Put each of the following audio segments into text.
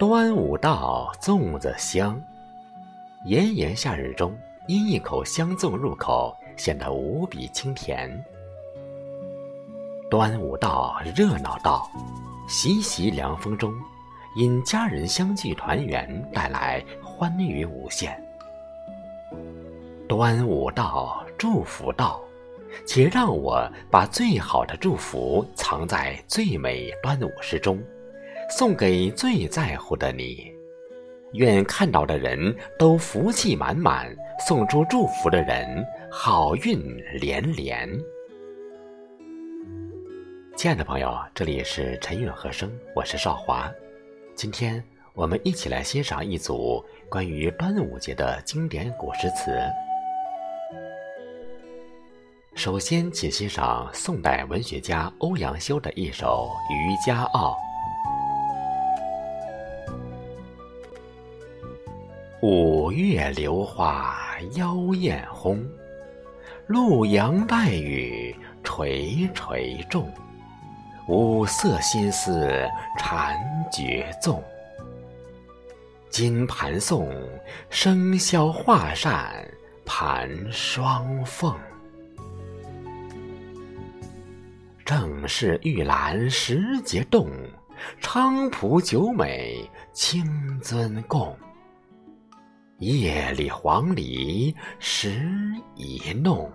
端午到，粽子香。炎炎夏日中，因一口香粽入口，显得无比清甜。端午到，热闹到，习习凉风中，因家人相聚团圆，带来欢愉无限。端午到，祝福到，且让我把最好的祝福藏在最美端午诗中，送给最在乎的你。愿看到的人都福气满满，送出祝福的人好运连连。亲爱的朋友，这里是陈韵和声，我是少华。今天我们一起来欣赏一组关于端午节的经典古诗词。首先，请欣赏宋代文学家欧阳修的一首《渔家傲》。五月榴花妖艳红，陆阳带雨垂垂重。五色新丝缠绝纵，金盘送，生肖画扇盘双凤。正是玉兰时节动，菖蒲久美清尊共。夜里黄鹂时一弄，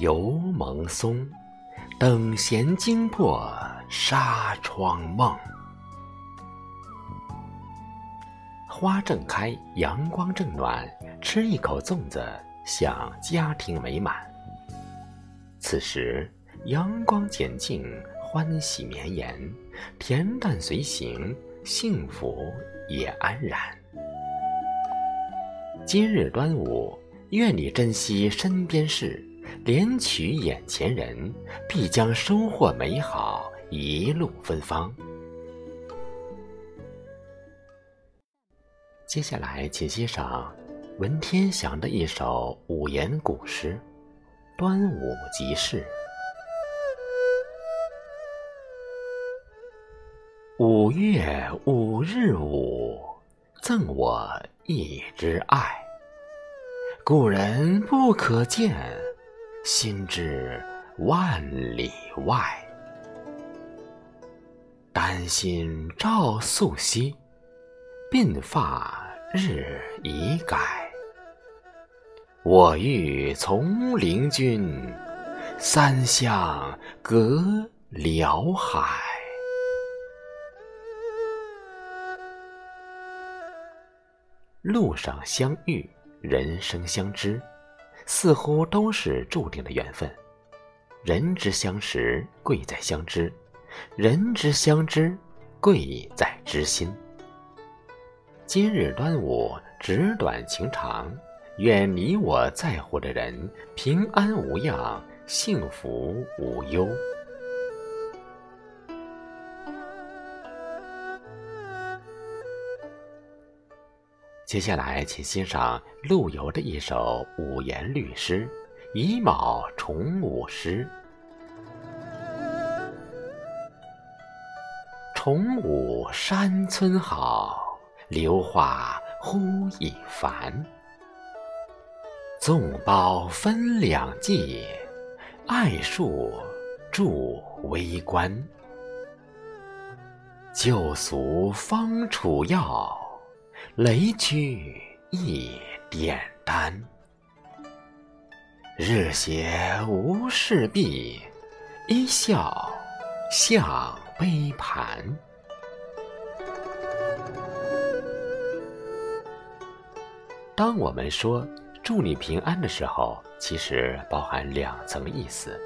犹蒙松，等闲惊破纱窗梦。花正开，阳光正暖，吃一口粽子，享家庭美满。此时阳光简净，欢喜绵延，恬淡随行，幸福也安然。今日端午，愿你珍惜身边事，怜取眼前人，必将收获美好，一路芬芳。接下来，请欣赏文天祥的一首五言古诗《端午即事》：五月五日午，赠我。一枝爱，故人不可见，心知万里外。丹心照素昔，鬓发日已改。我欲从灵君，三湘隔辽海。路上相遇，人生相知，似乎都是注定的缘分。人之相识，贵在相知；人之相知，贵在知心。今日端午，纸短情长，愿你我在乎的人平安无恙，幸福无忧。接下来，请欣赏陆游的一首五言律诗《乙卯重五诗》。重五山村好，榴花忽已繁。粽包分两季，艾树助微观。旧俗方楚药。雷区一点丹，日斜无事毕，一笑向杯盘。当我们说“祝你平安”的时候，其实包含两层意思：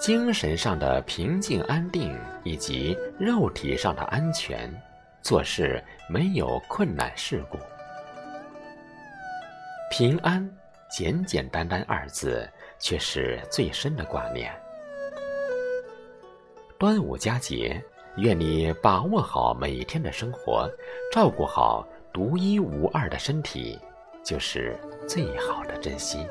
精神上的平静安定，以及肉体上的安全。做事没有困难事故，平安，简简单单二字，却是最深的挂念。端午佳节，愿你把握好每天的生活，照顾好独一无二的身体，就是最好的珍惜。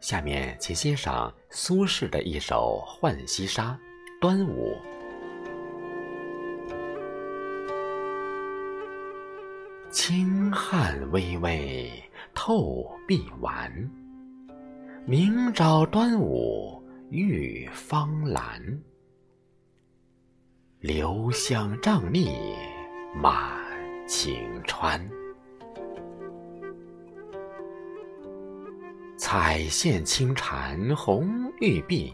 下面请欣赏苏轼的一首《浣溪沙·端午》。清汉微微透碧丸，明朝端午浴芳兰。留香瘴疠满晴川。彩线轻缠红玉臂，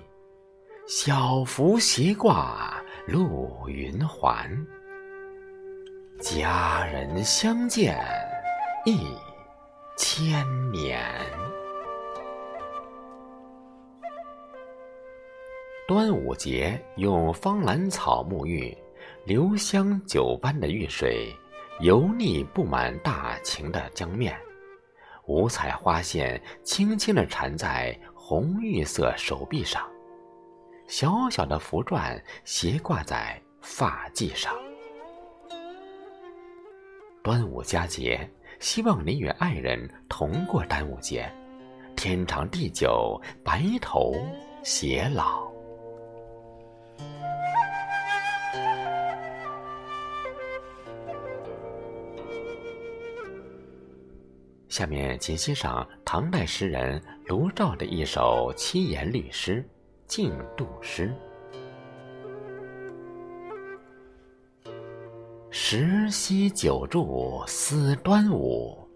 小拂斜挂露云环。佳人相见一千年。端午节用芳兰草沐浴，留香酒般的浴水，油腻布满大晴的江面。五彩花线轻轻地缠在红玉色手臂上，小小的符篆斜挂在发髻上。端午佳节，希望你与爱人同过端午节，天长地久，白头偕老。下面，请欣赏唐代诗人卢照的一首七言律诗《竞渡诗》：十夕酒住思端午，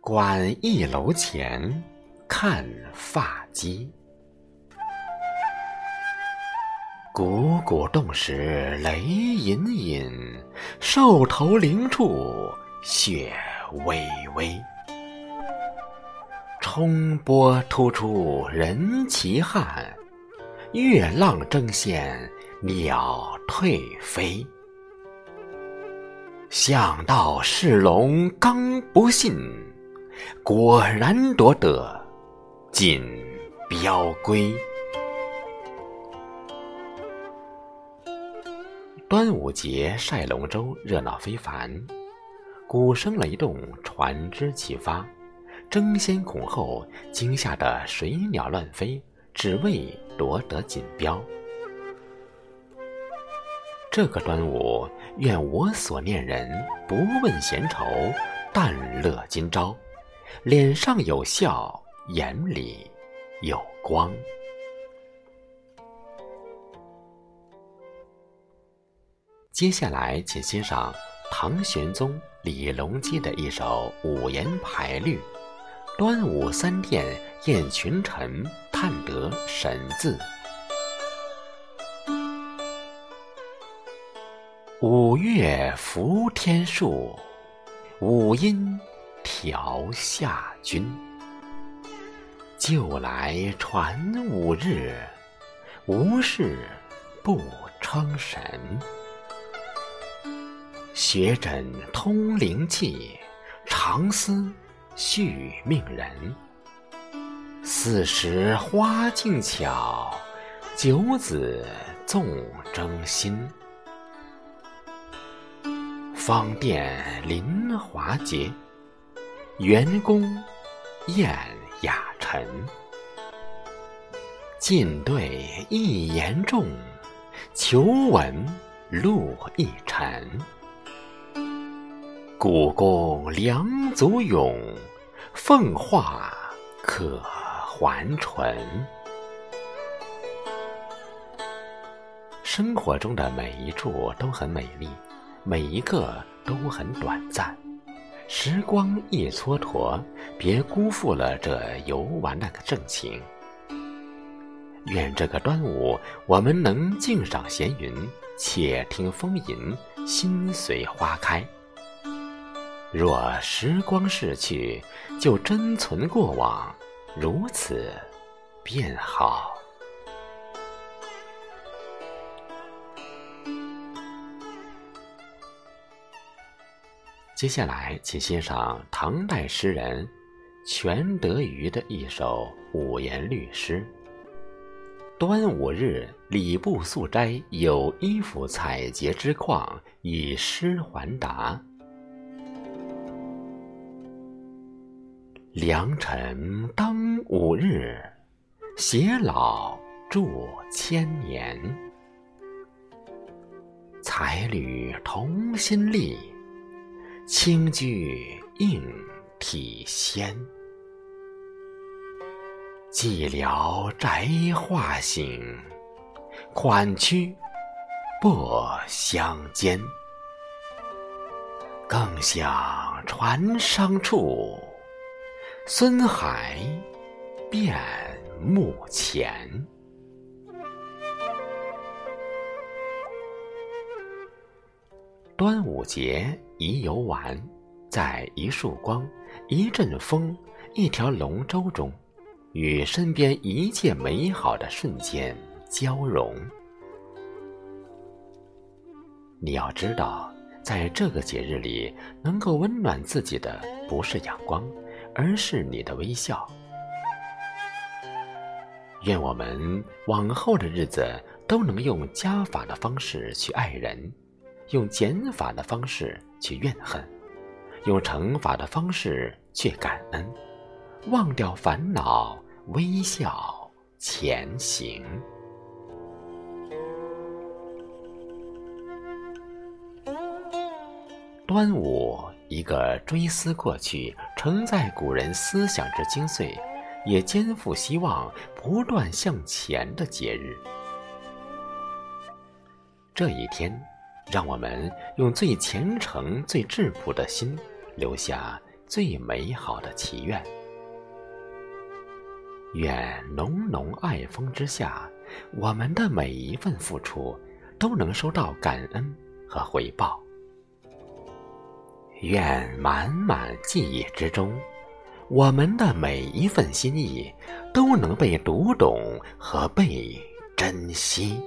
观一楼前看发髻。汩汩动时雷隐隐，兽头灵处雪微微。冲波突出人骑汉，月浪争先鸟退飞。想到是龙刚不信，果然夺得锦标归。端午节赛龙舟热闹非凡，鼓声雷动，船只齐发。争先恐后，惊吓得水鸟乱飞，只为夺得锦标。这个端午，愿我所念人不问闲愁，但乐今朝，脸上有笑，眼里有光。接下来，请欣赏唐玄宗李隆基的一首五言排律。端午三殿宴群臣，探得神字。五月伏天树，五阴调下君。旧来传五日，无事不称神。学诊通灵气，常思。续命人，四时花竞巧，九子纵争新。方殿临华节，元宫宴雅臣。进对一言重，求闻路一尘。故宫良足咏，凤化可还淳。生活中的每一处都很美丽，每一个都很短暂。时光一蹉跎，别辜负了这游玩的盛情。愿这个端午，我们能静赏闲云，且听风吟，心随花开。若时光逝去，就珍存过往，如此便好。接下来，请欣赏唐代诗人全德瑜的一首五言律诗：端午日，礼部素斋有衣服采撷之况，以诗还答。良辰当午日，偕老祝千年。才女同心力，轻居应体仙。寂寥宅画醒，款曲不相间。更想船商处，孙海变目前。端午节已游玩，在一束光、一阵风、一条龙舟中，与身边一切美好的瞬间交融。你要知道。在这个节日里，能够温暖自己的不是阳光，而是你的微笑。愿我们往后的日子都能用加法的方式去爱人，用减法的方式去怨恨，用乘法的方式去感恩，忘掉烦恼，微笑前行。端午，一个追思过去、承载古人思想之精髓，也肩负希望、不断向前的节日。这一天，让我们用最虔诚、最质朴的心，留下最美好的祈愿。愿浓浓爱风之下，我们的每一份付出，都能收到感恩和回报。愿满满记忆之中，我们的每一份心意都能被读懂和被珍惜。